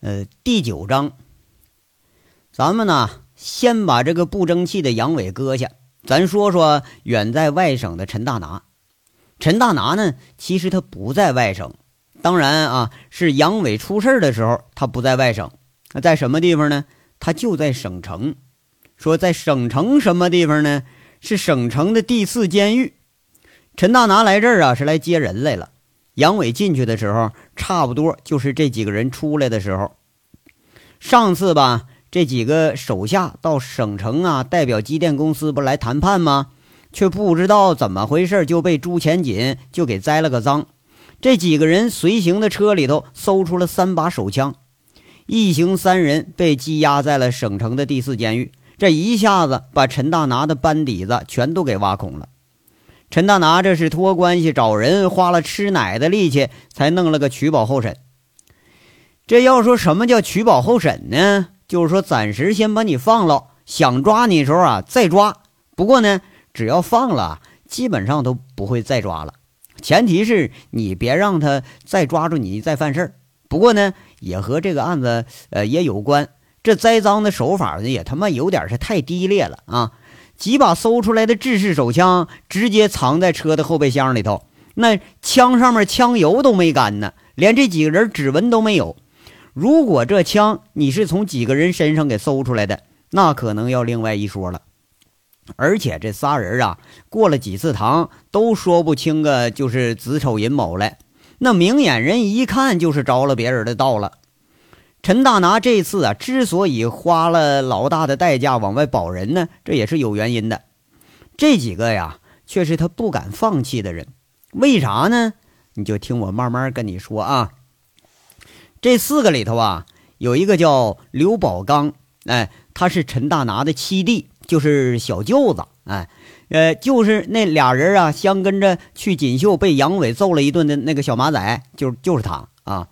呃，第九章，咱们呢先把这个不争气的杨伟搁下，咱说说远在外省的陈大拿。陈大拿呢，其实他不在外省，当然啊，是杨伟出事的时候他不在外省，那在什么地方呢？他就在省城。说在省城什么地方呢？是省城的第四监狱。陈大拿来这儿啊，是来接人来了。杨伟进去的时候，差不多就是这几个人出来的时候。上次吧，这几个手下到省城啊，代表机电公司不来谈判吗？却不知道怎么回事，就被朱前锦就给栽了个赃。这几个人随行的车里头搜出了三把手枪，一行三人被羁押在了省城的第四监狱。这一下子把陈大拿的班底子全都给挖空了。陈大拿这是托关系找人，花了吃奶的力气才弄了个取保候审。这要说什么叫取保候审呢？就是说暂时先把你放了，想抓你的时候啊再抓。不过呢，只要放了，基本上都不会再抓了。前提是你别让他再抓住你再犯事儿。不过呢，也和这个案子呃也有关。这栽赃的手法呢，也他妈有点是太低劣了啊！几把搜出来的制式手枪直接藏在车的后备箱里头，那枪上面枪油都没干呢，连这几个人指纹都没有。如果这枪你是从几个人身上给搜出来的，那可能要另外一说了。而且这仨人啊，过了几次堂都说不清个就是子丑寅卯来，那明眼人一看就是着了别人的道了。陈大拿这次啊，之所以花了老大的代价往外保人呢，这也是有原因的。这几个呀，却是他不敢放弃的人。为啥呢？你就听我慢慢跟你说啊。这四个里头啊，有一个叫刘宝刚，哎，他是陈大拿的七弟，就是小舅子，哎，呃，就是那俩人啊，相跟着去锦绣被杨伟揍了一顿的那个小马仔，就就是他啊。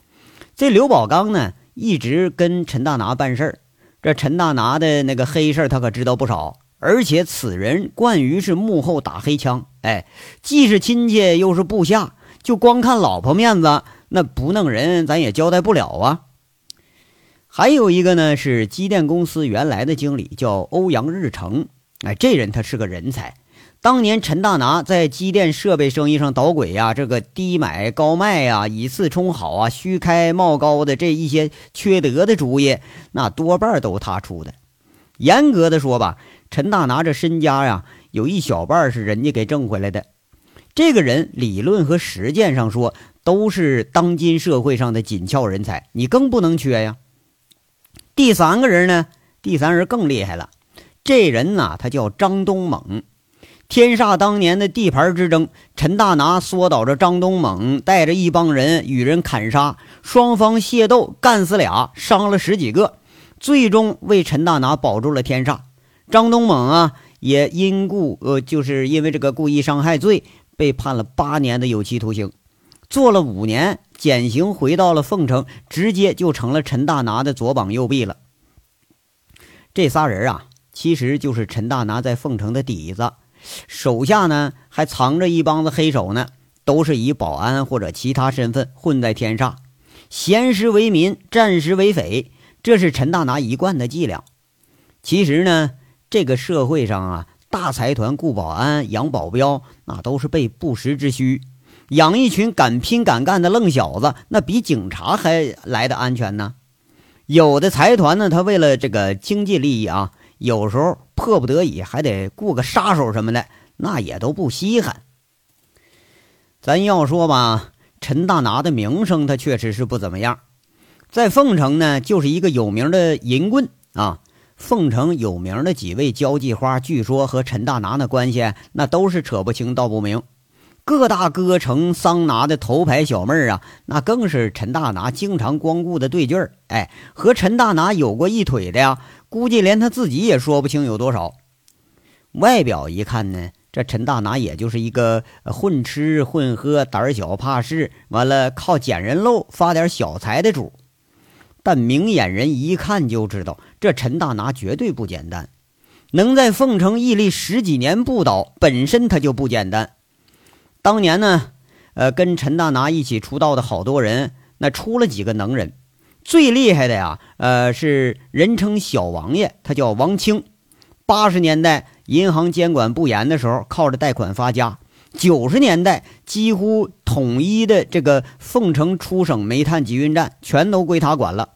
这刘宝刚呢？一直跟陈大拿办事儿，这陈大拿的那个黑事儿他可知道不少，而且此人惯于是幕后打黑枪，哎，既是亲戚又是部下，就光看老婆面子，那不弄人咱也交代不了啊。还有一个呢是机电公司原来的经理，叫欧阳日成，哎，这人他是个人才。当年陈大拿在机电设备生意上捣鬼呀，这个低买高卖呀，以次充好啊，虚开冒高的这一些缺德的主意，那多半都他出的。严格的说吧，陈大拿这身家呀，有一小半是人家给挣回来的。这个人理论和实践上说，都是当今社会上的紧俏人才，你更不能缺呀。第三个人呢，第三人更厉害了，这人呐，他叫张东猛。天煞当年的地盘之争，陈大拿缩倒着张东猛，带着一帮人与人砍杀，双方械斗，干死俩，伤了十几个，最终为陈大拿保住了天煞。张东猛啊，也因故呃，就是因为这个故意伤害罪，被判了八年的有期徒刑，坐了五年，减刑回到了凤城，直接就成了陈大拿的左膀右臂了。这仨人啊，其实就是陈大拿在凤城的底子。手下呢还藏着一帮子黑手呢，都是以保安或者其他身份混在天煞，闲时为民，战时为匪，这是陈大拿一贯的伎俩。其实呢，这个社会上啊，大财团雇保安、养保镖，那都是备不时之需。养一群敢拼敢干的愣小子，那比警察还来的安全呢。有的财团呢，他为了这个经济利益啊。有时候迫不得已还得雇个杀手什么的，那也都不稀罕。咱要说吧，陈大拿的名声他确实是不怎么样，在凤城呢就是一个有名的淫棍啊。凤城有名的几位交际花，据说和陈大拿的关系那都是扯不清道不明。各大歌城桑拿的头牌小妹儿啊，那更是陈大拿经常光顾的对劲儿。哎，和陈大拿有过一腿的呀。估计连他自己也说不清有多少。外表一看呢，这陈大拿也就是一个混吃混喝、胆小怕事，完了靠捡人漏发点小财的主。但明眼人一看就知道，这陈大拿绝对不简单。能在凤城屹立十几年不倒，本身他就不简单。当年呢，呃，跟陈大拿一起出道的好多人，那出了几个能人。最厉害的呀，呃，是人称小王爷，他叫王清。八十年代银行监管不严的时候，靠着贷款发家。九十年代几乎统一的这个凤城出省煤炭集运站，全都归他管了。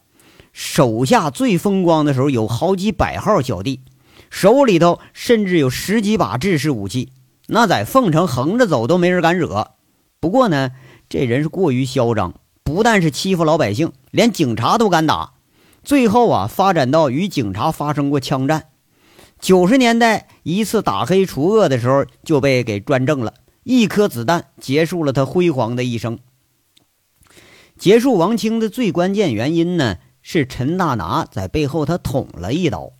手下最风光的时候，有好几百号小弟，手里头甚至有十几把制式武器。那在凤城横着走都没人敢惹。不过呢，这人是过于嚣张，不但是欺负老百姓，连警察都敢打。最后啊，发展到与警察发生过枪战。九十年代一次打黑除恶的时候，就被给专政了，一颗子弹结束了他辉煌的一生。结束王清的最关键原因呢，是陈大拿在背后他捅了一刀。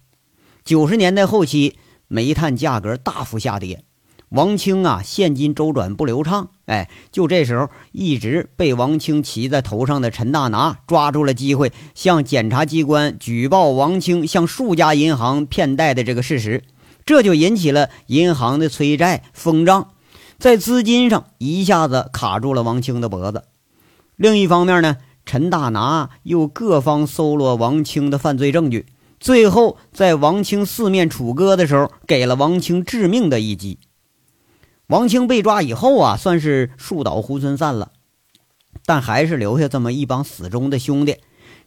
九十年代后期，煤炭价格大幅下跌。王清啊，现金周转不流畅，哎，就这时候，一直被王清骑在头上的陈大拿抓住了机会，向检察机关举报王清向数家银行骗贷的这个事实，这就引起了银行的催债封账，在资金上一下子卡住了王清的脖子。另一方面呢，陈大拿又各方搜罗王清的犯罪证据，最后在王清四面楚歌的时候，给了王清致命的一击。王清被抓以后啊，算是树倒猢狲散了，但还是留下这么一帮死忠的兄弟。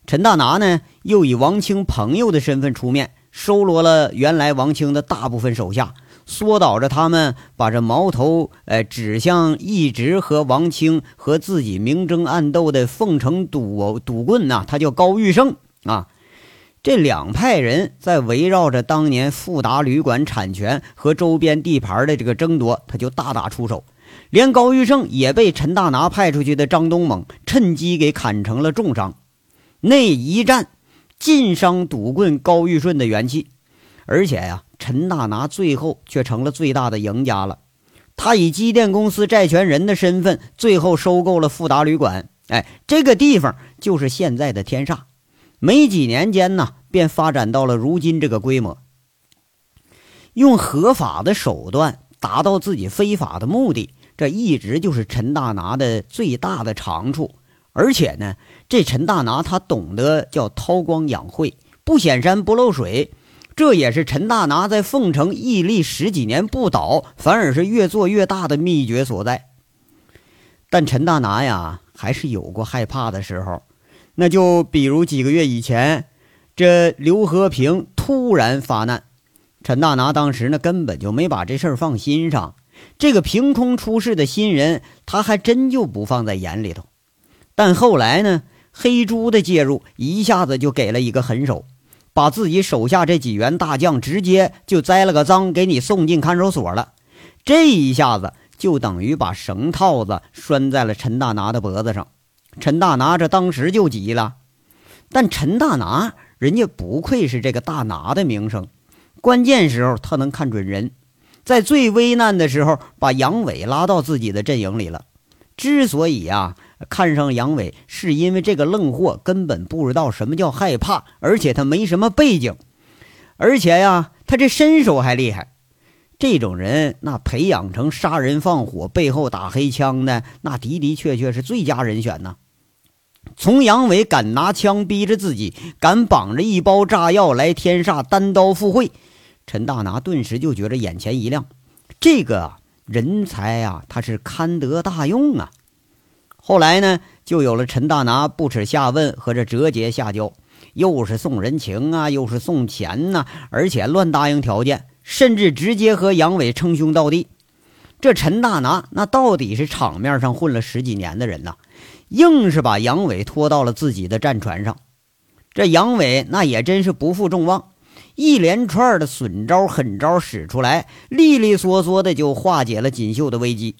陈大拿呢，又以王清朋友的身份出面，收罗了原来王清的大部分手下，缩导着他们把这矛头，呃，指向一直和王清和自己明争暗斗的凤城赌赌棍呐，他叫高玉胜啊。这两派人在围绕着当年富达旅馆产权和周边地盘的这个争夺，他就大打出手，连高玉胜也被陈大拿派出去的张东猛趁机给砍成了重伤。那一战尽伤赌棍高玉顺的元气，而且呀，陈大拿最后却成了最大的赢家了。他以机电公司债权人的身份，最后收购了富达旅馆。哎，这个地方就是现在的天煞。没几年间呢，便发展到了如今这个规模。用合法的手段达到自己非法的目的，这一直就是陈大拿的最大的长处。而且呢，这陈大拿他懂得叫韬光养晦，不显山不漏水，这也是陈大拿在凤城屹立十几年不倒，反而是越做越大的秘诀所在。但陈大拿呀，还是有过害怕的时候。那就比如几个月以前，这刘和平突然发难，陈大拿当时呢根本就没把这事儿放心上。这个凭空出世的新人，他还真就不放在眼里头。但后来呢，黑猪的介入一下子就给了一个狠手，把自己手下这几员大将直接就栽了个赃，给你送进看守所了。这一下子就等于把绳套子拴在了陈大拿的脖子上。陈大拿这当时就急了，但陈大拿人家不愧是这个大拿的名声，关键时候他能看准人，在最危难的时候把杨伟拉到自己的阵营里了。之所以呀看上杨伟，是因为这个愣货根本不知道什么叫害怕，而且他没什么背景，而且呀他这身手还厉害。这种人，那培养成杀人放火、背后打黑枪的，那的的确确是最佳人选呢。从杨伟敢拿枪逼着自己，敢绑着一包炸药来天煞单刀赴会，陈大拿顿时就觉着眼前一亮。这个人才啊，他是堪得大用啊。后来呢，就有了陈大拿不耻下问和这折节下交，又是送人情啊，又是送钱呐，而且乱答应条件。甚至直接和杨伟称兄道弟，这陈大拿那到底是场面上混了十几年的人呐，硬是把杨伟拖到了自己的战船上。这杨伟那也真是不负众望，一连串的损招狠招使出来，利利索索的就化解了锦绣的危机。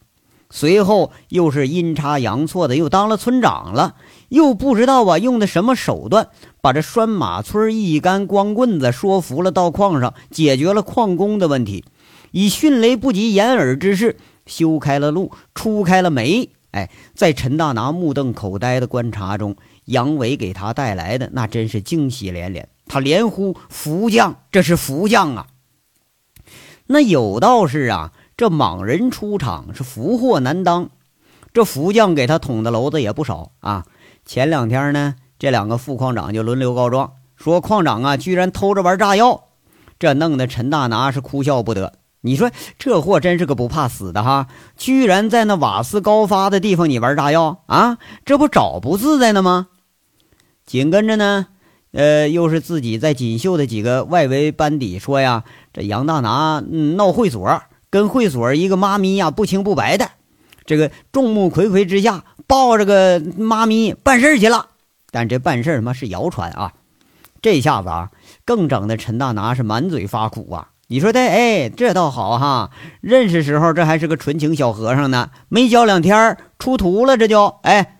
随后又是阴差阳错的又当了村长了，又不知道啊用的什么手段，把这拴马村一干光棍子说服了到矿上，解决了矿工的问题，以迅雷不及掩耳之势修开了路，出开了煤。哎，在陈大拿目瞪口呆的观察中，杨伟给他带来的那真是惊喜连连，他连呼福将，这是福将啊！那有道是啊。这莽人出场是福祸难当，这福将给他捅的娄子也不少啊。前两天呢，这两个副矿长就轮流告状，说矿长啊居然偷着玩炸药，这弄得陈大拿是哭笑不得。你说这货真是个不怕死的哈，居然在那瓦斯高发的地方你玩炸药啊，这不找不自在呢吗？紧跟着呢。呃，又是自己在锦绣的几个外围班底说呀，这杨大拿闹会所，跟会所一个妈咪呀不清不白的，这个众目睽睽之下抱着个妈咪办事去了。但这办事妈是谣传啊！这下子啊，更整的陈大拿是满嘴发苦啊！你说的，哎，这倒好哈，认识时候这还是个纯情小和尚呢，没教两天出徒了，这就哎，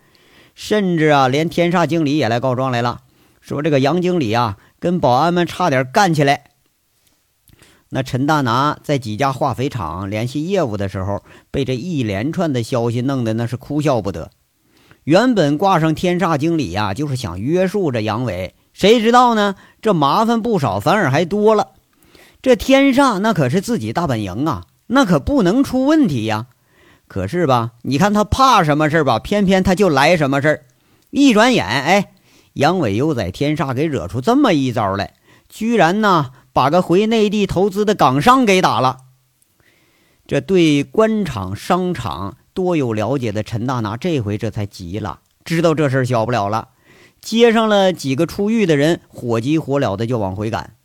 甚至啊，连天煞经理也来告状来了。说这个杨经理啊，跟保安们差点干起来。那陈大拿在几家化肥厂联系业务的时候，被这一连串的消息弄得那是哭笑不得。原本挂上天煞经理呀，就是想约束着杨伟，谁知道呢？这麻烦不少，反而还多了。这天煞那可是自己大本营啊，那可不能出问题呀。可是吧，你看他怕什么事吧？偏偏他就来什么事儿。一转眼，哎。杨伟又在天煞给惹出这么一招来，居然呢把个回内地投资的港商给打了。这对官场商场多有了解的陈大拿，这回这才急了，知道这事儿小不了了，接上了几个出狱的人，火急火燎的就往回赶。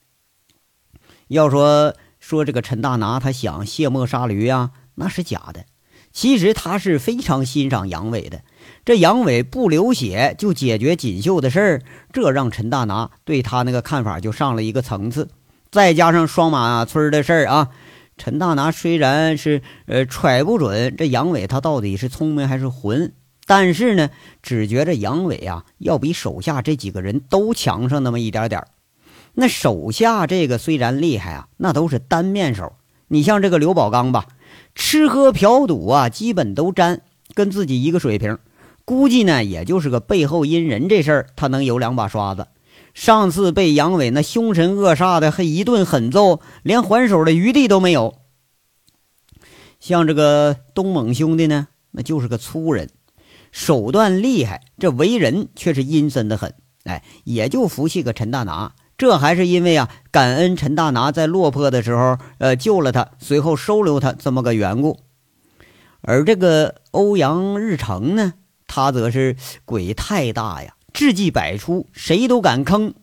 要说说这个陈大拿，他想卸磨杀驴啊，那是假的。其实他是非常欣赏杨伟的。这杨伟不流血就解决锦绣的事儿，这让陈大拿对他那个看法就上了一个层次。再加上双马村的事儿啊，陈大拿虽然是呃揣不准这杨伟他到底是聪明还是混，但是呢，只觉着杨伟啊要比手下这几个人都强上那么一点点儿那手下这个虽然厉害啊，那都是单面手。你像这个刘宝刚吧，吃喝嫖赌啊，基本都沾，跟自己一个水平。估计呢，也就是个背后阴人这事儿，他能有两把刷子。上次被杨伟那凶神恶煞的还一顿狠揍，连还手的余地都没有。像这个东猛兄弟呢，那就是个粗人，手段厉害，这为人却是阴森的很。哎，也就服气个陈大拿，这还是因为啊，感恩陈大拿在落魄的时候，呃，救了他，随后收留他这么个缘故。而这个欧阳日成呢？他则是鬼太大呀，智计百出，谁都敢坑。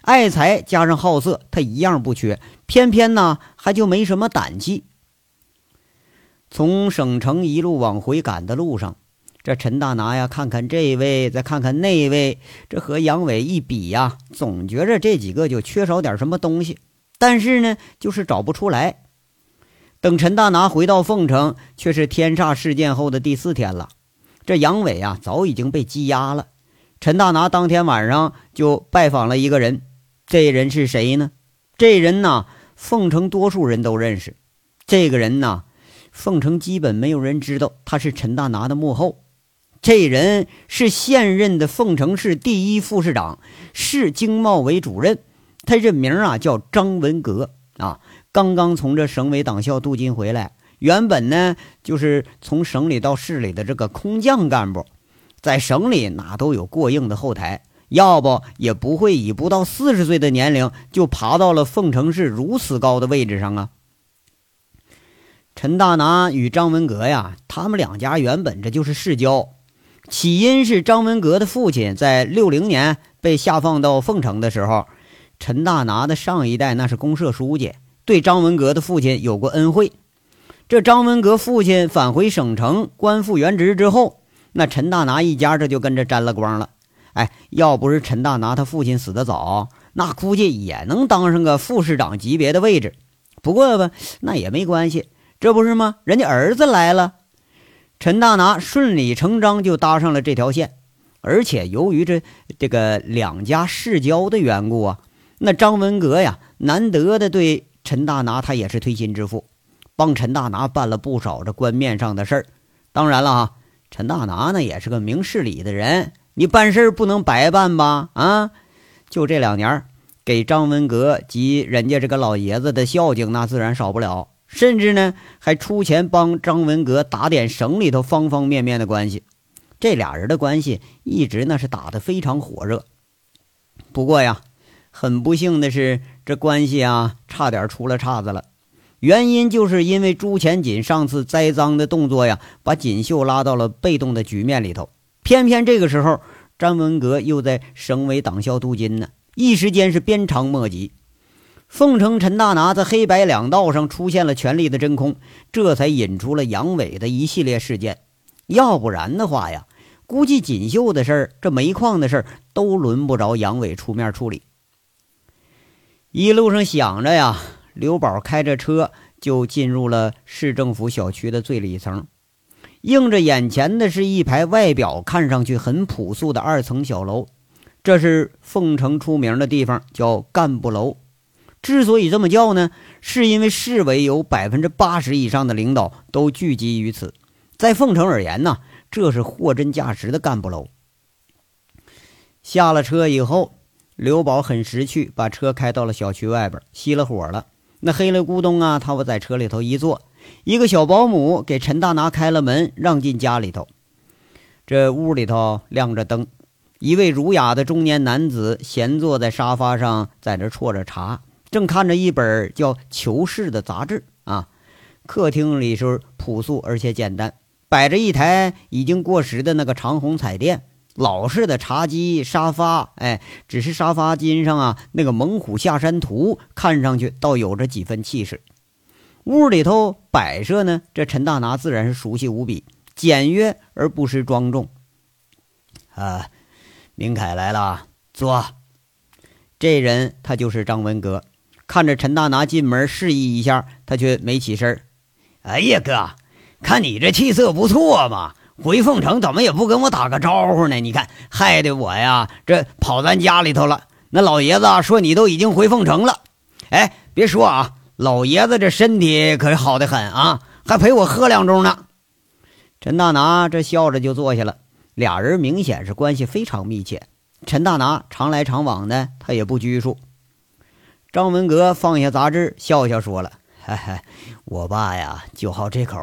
爱财加上好色，他一样不缺。偏偏呢，还就没什么胆气。从省城一路往回赶的路上，这陈大拿呀，看看这位，再看看那位，这和杨伟一比呀，总觉着这几个就缺少点什么东西。但是呢，就是找不出来。等陈大拿回到凤城，却是天煞事件后的第四天了。这杨伟啊，早已经被羁押了。陈大拿当天晚上就拜访了一个人，这人是谁呢？这人呢，凤城多数人都认识。这个人呢，凤城基本没有人知道他是陈大拿的幕后。这人是现任的凤城市第一副市长，市经贸委主任。他这名啊叫张文革啊，刚刚从这省委党校镀金回来。原本呢，就是从省里到市里的这个空降干部，在省里哪都有过硬的后台，要不也不会以不到四十岁的年龄就爬到了凤城市如此高的位置上啊。陈大拿与张文革呀，他们两家原本这就是世交，起因是张文革的父亲在六零年被下放到凤城的时候，陈大拿的上一代那是公社书记，对张文革的父亲有过恩惠。这张文革父亲返回省城官复原职之后，那陈大拿一家这就跟着沾了光了。哎，要不是陈大拿他父亲死得早，那估计也能当上个副市长级别的位置。不过吧，那也没关系，这不是吗？人家儿子来了，陈大拿顺理成章就搭上了这条线。而且由于这这个两家世交的缘故啊，那张文革呀，难得的对陈大拿他也是推心置腹。帮陈大拿办了不少这官面上的事儿，当然了哈，陈大拿呢也是个明事理的人，你办事不能白办吧？啊，就这两年给张文革及人家这个老爷子的孝敬，那自然少不了，甚至呢还出钱帮张文革打点省里头方方面面的关系。这俩人的关系一直那是打得非常火热，不过呀，很不幸的是，这关系啊，差点出了岔子了。原因就是因为朱前锦上次栽赃的动作呀，把锦绣拉到了被动的局面里头。偏偏这个时候，张文革又在省委党校镀金呢，一时间是鞭长莫及。凤城陈大拿在黑白两道上出现了权力的真空，这才引出了杨伟的一系列事件。要不然的话呀，估计锦绣的事儿、这煤矿的事儿都轮不着杨伟出面处理。一路上想着呀。刘宝开着车就进入了市政府小区的最里层，映着眼前的是一排外表看上去很朴素的二层小楼。这是凤城出名的地方，叫干部楼。之所以这么叫呢，是因为市委有百分之八十以上的领导都聚集于此。在凤城而言呢，这是货真价实的干部楼。下了车以后，刘宝很识趣，把车开到了小区外边，熄了火了。那黑了咕咚啊！他我在车里头一坐，一个小保姆给陈大拿开了门，让进家里头。这屋里头亮着灯，一位儒雅的中年男子闲坐在沙发上，在这啜着茶，正看着一本叫《求是》的杂志啊。客厅里是朴素而且简单，摆着一台已经过时的那个长虹彩电。老式的茶几、沙发，哎，只是沙发巾上啊，那个猛虎下山图看上去倒有着几分气势。屋里头摆设呢，这陈大拿自然是熟悉无比，简约而不失庄重。啊，明凯来了，坐。这人他就是张文革，看着陈大拿进门示意一下，他却没起身。哎呀，哥，看你这气色不错嘛。回凤城怎么也不跟我打个招呼呢？你看，害得我呀，这跑咱家里头了。那老爷子说你都已经回凤城了。哎，别说啊，老爷子这身体可是好的很啊，还陪我喝两盅呢。陈大拿这笑着就坐下了，俩人明显是关系非常密切。陈大拿常来常往的，他也不拘束。张文革放下杂志，笑笑说了：“嘿嘿，我爸呀，就好这口。”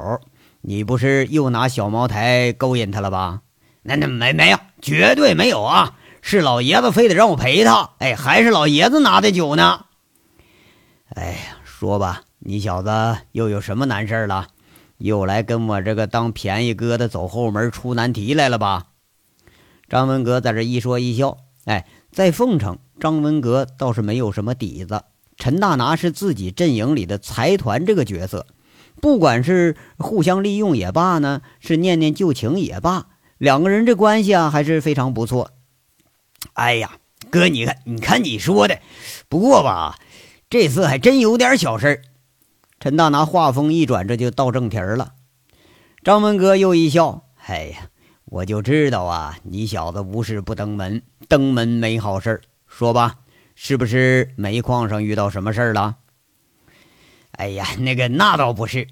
你不是又拿小茅台勾引他了吧？那那没没有，绝对没有啊！是老爷子非得让我陪他，哎，还是老爷子拿的酒呢。哎呀，说吧，你小子又有什么难事了？又来跟我这个当便宜哥的走后门出难题来了吧？张文革在这一说一笑，哎，在凤城，张文革倒是没有什么底子。陈大拿是自己阵营里的财团这个角色。不管是互相利用也罢呢，是念念旧情也罢，两个人这关系啊还是非常不错。哎呀，哥，你看，你看你说的，不过吧，这次还真有点小事陈大拿话锋一转，这就到正题了。张文哥又一笑：“哎呀，我就知道啊，你小子无事不登门，登门没好事说吧，是不是煤矿上遇到什么事儿了？”哎呀，那个那倒不是，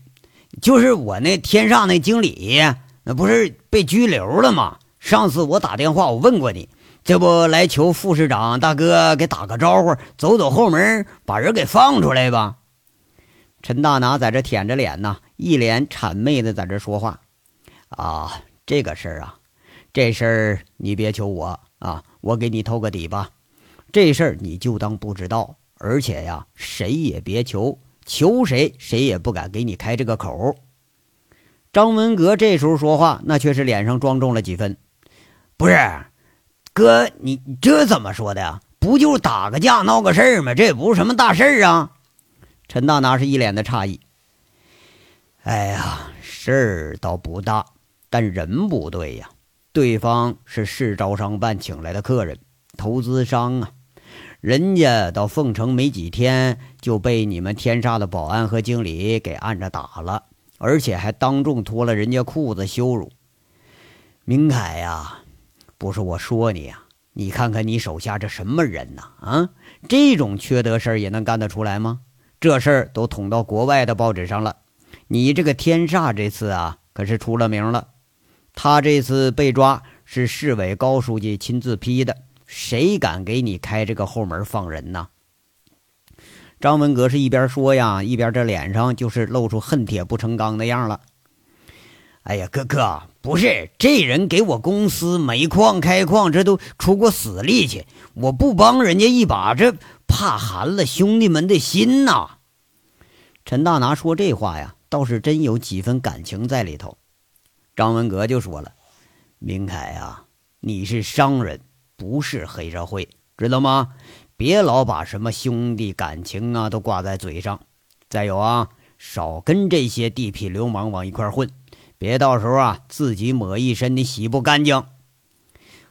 就是我那天上那经理，那不是被拘留了吗？上次我打电话，我问过你，这不来求副市长大哥给打个招呼，走走后门，把人给放出来吧。陈大拿在这舔着脸呢，一脸谄媚的在这说话。啊，这个事儿啊，这事儿你别求我啊，我给你透个底吧。这事儿你就当不知道，而且呀，谁也别求。求谁，谁也不敢给你开这个口。张文革这时候说话，那却是脸上庄重了几分。不是，哥，你这怎么说的呀？不就打个架闹个事儿吗？这也不是什么大事儿啊。陈大拿是一脸的诧异。哎呀，事儿倒不大，但人不对呀。对方是市招商办请来的客人，投资商啊。人家到凤城没几天，就被你们天煞的保安和经理给按着打了，而且还当众脱了人家裤子羞辱。明凯呀，不是我说你呀，你看看你手下这什么人呐？啊，这种缺德事儿也能干得出来吗？这事儿都捅到国外的报纸上了。你这个天煞这次啊，可是出了名了。他这次被抓是市委高书记亲自批的。谁敢给你开这个后门放人呢？张文革是一边说呀，一边这脸上就是露出恨铁不成钢的样了。哎呀，哥哥，不是这人给我公司煤矿开矿，这都出过死力气，我不帮人家一把，这怕寒了兄弟们的心呐。陈大拿说这话呀，倒是真有几分感情在里头。张文革就说了：“明凯呀，你是商人，不是黑社会，知道吗？别老把什么兄弟感情啊都挂在嘴上。再有啊，少跟这些地痞流氓往一块混。”别到时候啊，自己抹一身的洗不干净。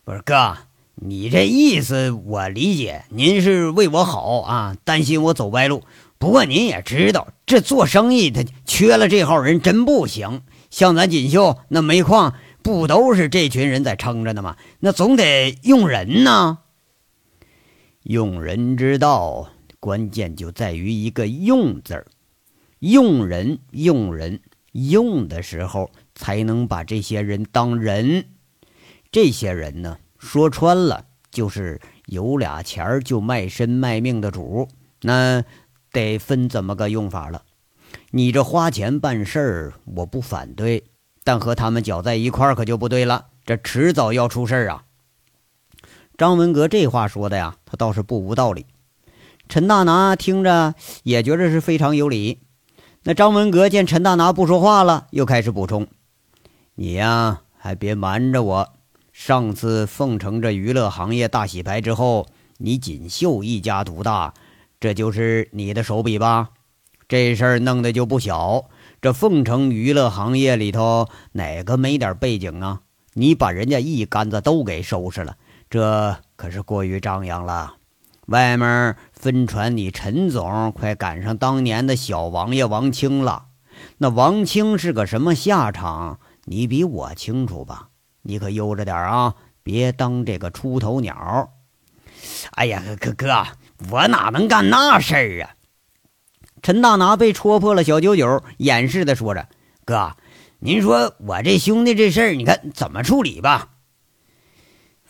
不是哥，你这意思我理解，您是为我好啊，担心我走歪路。不过您也知道，这做生意他缺了这号人真不行。像咱锦绣那煤矿，不都是这群人在撑着呢吗？那总得用人呢。用人之道，关键就在于一个“用”字儿。用人，用人。用的时候才能把这些人当人，这些人呢，说穿了就是有俩钱儿就卖身卖命的主，那得分怎么个用法了。你这花钱办事儿，我不反对，但和他们搅在一块儿可就不对了，这迟早要出事儿啊。张文革这话说的呀，他倒是不无道理。陈大拿听着也觉得是非常有理。那张文革见陈大拿不说话了，又开始补充：“你呀，还别瞒着我。上次凤城这娱乐行业大洗牌之后，你锦绣一家独大，这就是你的手笔吧？这事儿弄得就不小。这凤城娱乐行业里头，哪个没点背景啊？你把人家一竿子都给收拾了，这可是过于张扬了。”外面分传你陈总快赶上当年的小王爷王清了，那王清是个什么下场？你比我清楚吧？你可悠着点啊，别当这个出头鸟。哎呀，哥哥，我哪能干那事儿啊？陈大拿被戳破了小九九，掩饰的说着：“哥，您说我这兄弟这事儿，你看怎么处理吧？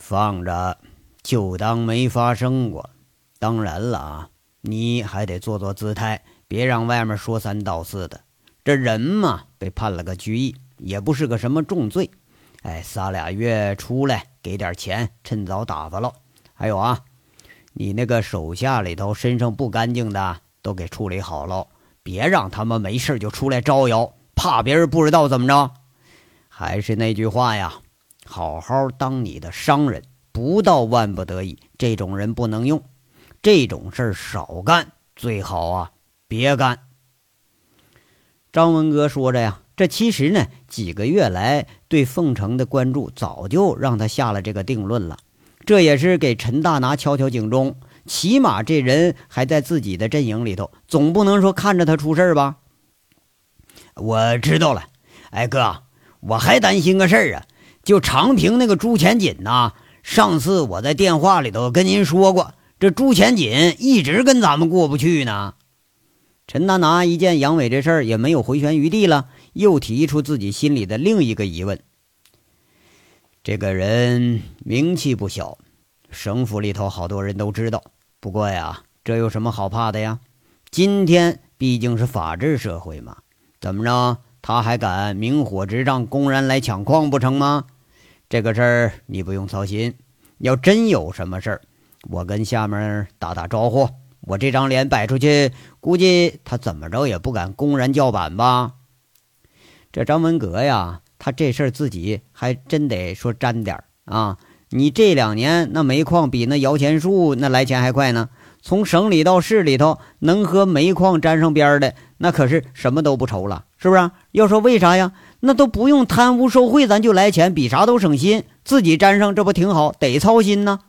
放着，就当没发生过。”当然了啊，你还得做做姿态，别让外面说三道四的。这人嘛，被判了个拘役，也不是个什么重罪。哎，仨俩月出来，给点钱，趁早打发了。还有啊，你那个手下里头身上不干净的，都给处理好了，别让他们没事就出来招摇，怕别人不知道怎么着。还是那句话呀，好好当你的商人，不到万不得已，这种人不能用。这种事儿少干，最好啊，别干。张文哥说着呀，这其实呢，几个月来对凤城的关注早就让他下了这个定论了。这也是给陈大拿敲敲警钟，起码这人还在自己的阵营里头，总不能说看着他出事儿吧。我知道了，哎哥，我还担心个事儿啊，就长平那个朱前锦呐，上次我在电话里头跟您说过。这朱前锦一直跟咱们过不去呢。陈大拿一见杨伟这事儿也没有回旋余地了，又提出自己心里的另一个疑问：这个人名气不小，省府里头好多人都知道。不过呀，这有什么好怕的呀？今天毕竟是法治社会嘛，怎么着他还敢明火执仗，公然来抢矿不成吗？这个事儿你不用操心。要真有什么事儿，我跟下面打打招呼，我这张脸摆出去，估计他怎么着也不敢公然叫板吧。这张文革呀，他这事儿自己还真得说沾点儿啊。你这两年那煤矿比那摇钱树那来钱还快呢。从省里到市里头，能和煤矿沾上边儿的，那可是什么都不愁了，是不是？要说为啥呀？那都不用贪污受贿，咱就来钱，比啥都省心。自己沾上，这不挺好？得操心呢。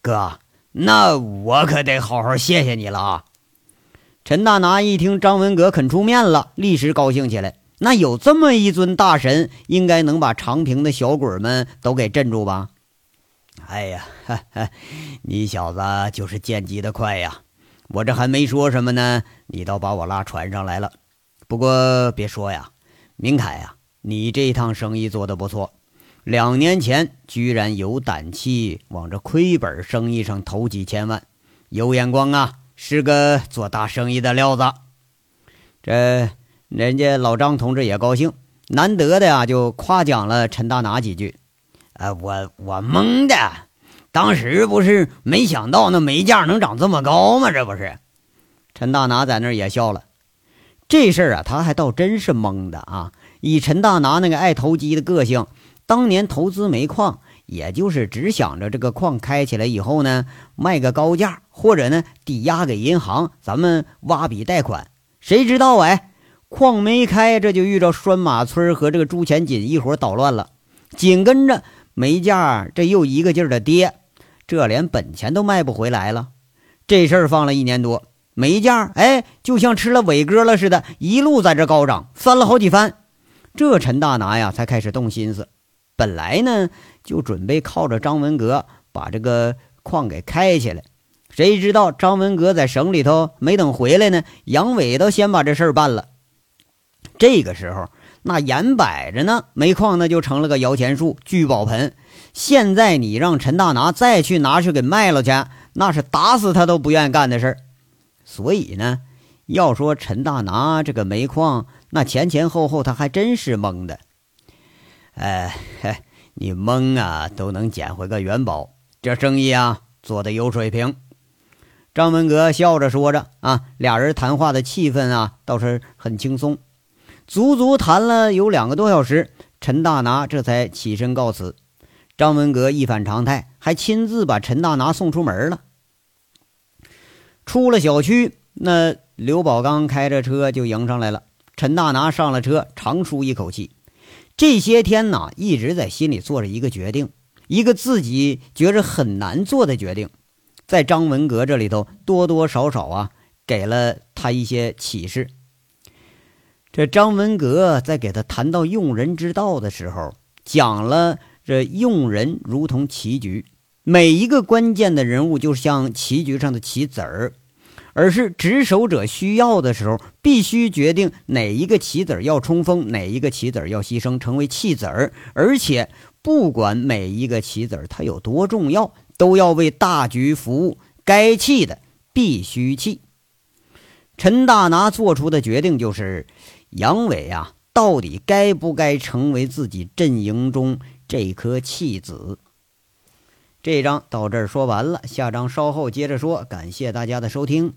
哥，那我可得好好谢谢你了啊！陈大拿一听张文革肯出面了，立时高兴起来。那有这么一尊大神，应该能把长平的小鬼们都给镇住吧？哎呀，哈哈，你小子就是见机的快呀！我这还没说什么呢，你倒把我拉船上来了。不过别说呀，明凯呀，你这趟生意做得不错。两年前居然有胆气往这亏本生意上投几千万，有眼光啊，是个做大生意的料子。这人家老张同志也高兴，难得的呀，就夸奖了陈大拿几句。啊，我我蒙的，当时不是没想到那煤价能涨这么高吗？这不是？陈大拿在那儿也笑了。这事儿啊，他还倒真是懵的啊。以陈大拿那个爱投机的个性，当年投资煤矿，也就是只想着这个矿开起来以后呢，卖个高价，或者呢抵押给银行，咱们挖笔贷款。谁知道哎，矿没开，这就遇着拴马村和这个朱钱锦一伙捣乱了，紧跟着。煤价这又一个劲儿的跌，这连本钱都卖不回来了。这事儿放了一年多，煤价哎，就像吃了伟哥了似的，一路在这高涨，翻了好几番。这陈大拿呀，才开始动心思。本来呢，就准备靠着张文革把这个矿给开起来。谁知道张文革在省里头没等回来呢，杨伟都先把这事儿办了。这个时候。那眼摆着呢，煤矿那就成了个摇钱树、聚宝盆。现在你让陈大拿再去拿去给卖了去，那是打死他都不愿意干的事儿。所以呢，要说陈大拿这个煤矿，那前前后后他还真是蒙的。哎，你蒙啊都能捡回个元宝，这生意啊做的有水平。张文革笑着说着啊，俩人谈话的气氛啊倒是很轻松。足足谈了有两个多小时，陈大拿这才起身告辞。张文革一反常态，还亲自把陈大拿送出门了。出了小区，那刘宝刚开着车就迎上来了。陈大拿上了车，长舒一口气。这些天呢，一直在心里做着一个决定，一个自己觉着很难做的决定，在张文革这里头多多少少啊，给了他一些启示。这张文革在给他谈到用人之道的时候，讲了这用人如同棋局，每一个关键的人物就像棋局上的棋子儿，而是执守者需要的时候，必须决定哪一个棋子儿要冲锋，哪一个棋子儿要牺牲，成为弃子儿。而且不管每一个棋子儿它有多重要，都要为大局服务，该弃的必须弃。陈大拿做出的决定就是。杨伟啊，到底该不该成为自己阵营中这颗弃子？这章到这儿说完了，下章稍后接着说。感谢大家的收听。